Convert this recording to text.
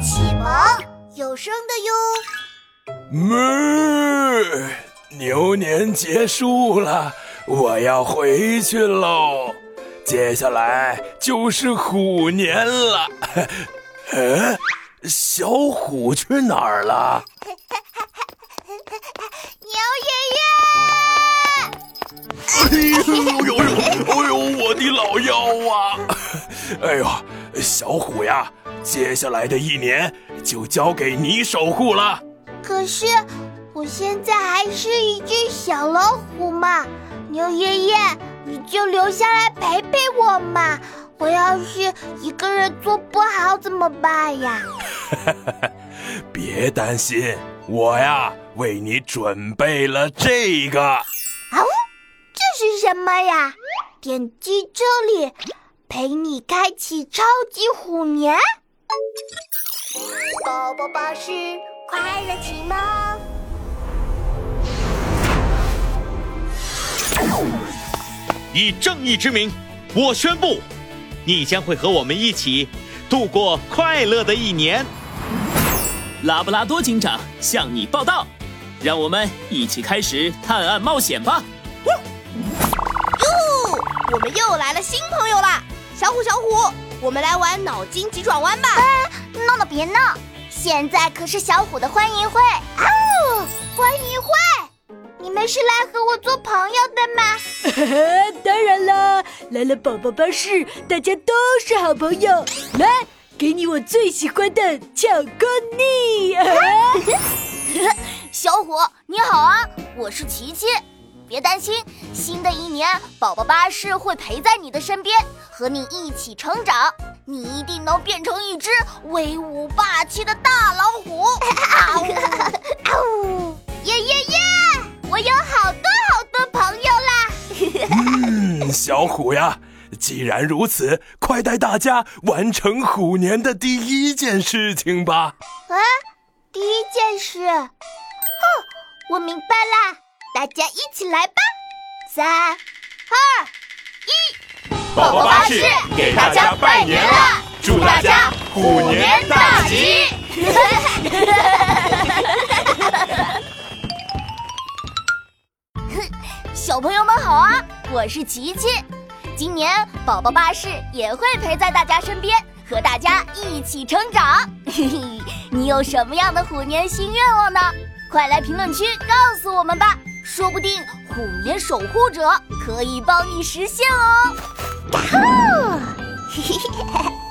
启蒙有声的哟。哞，牛年结束了，我要回去喽。接下来就是虎年了。哎，小虎去哪儿了？牛爷爷！哎呦呦呦！哎呦，我的老腰啊！哎呦，小虎呀，接下来的一年就交给你守护了。可是，我现在还是一只小老虎嘛，牛爷爷。你就留下来陪陪我嘛！我要是一个人做不好怎么办呀？别担心，我呀为你准备了这个。啊，这是什么呀？点击这里，陪你开启超级虎年。宝宝巴士快乐启蒙。以正义之名，我宣布，你将会和我们一起度过快乐的一年。拉布拉多警长向你报道，让我们一起开始探案冒险吧！哟，我们又来了新朋友啦！小虎，小虎，我们来玩脑筋急转弯吧！哎，闹闹别闹，现在可是小虎的欢迎会！哦，欢迎会。你们是来和我做朋友的吗？当然啦，来了宝宝巴士，大家都是好朋友。来，给你我最喜欢的巧克力。小虎，你好啊，我是琪琪。别担心，新的一年，宝宝巴士会陪在你的身边，和你一起成长。你一定能变成一只威武霸气的大老虎。啊呜耶耶耶！我有好多好多朋友啦！嗯，小虎呀，既然如此，快带大家完成虎年的第一件事情吧！啊，第一件事，哦，我明白啦，大家一起来吧！三、二、一，宝宝巴士给大家拜年了，祝大家虎年大吉！小朋友们好啊，我是琪琪。今年宝宝巴士也会陪在大家身边，和大家一起成长。嘿嘿，你有什么样的虎年新愿望呢？快来评论区告诉我们吧，说不定虎年守护者可以帮你实现哦。嘿嘿嘿。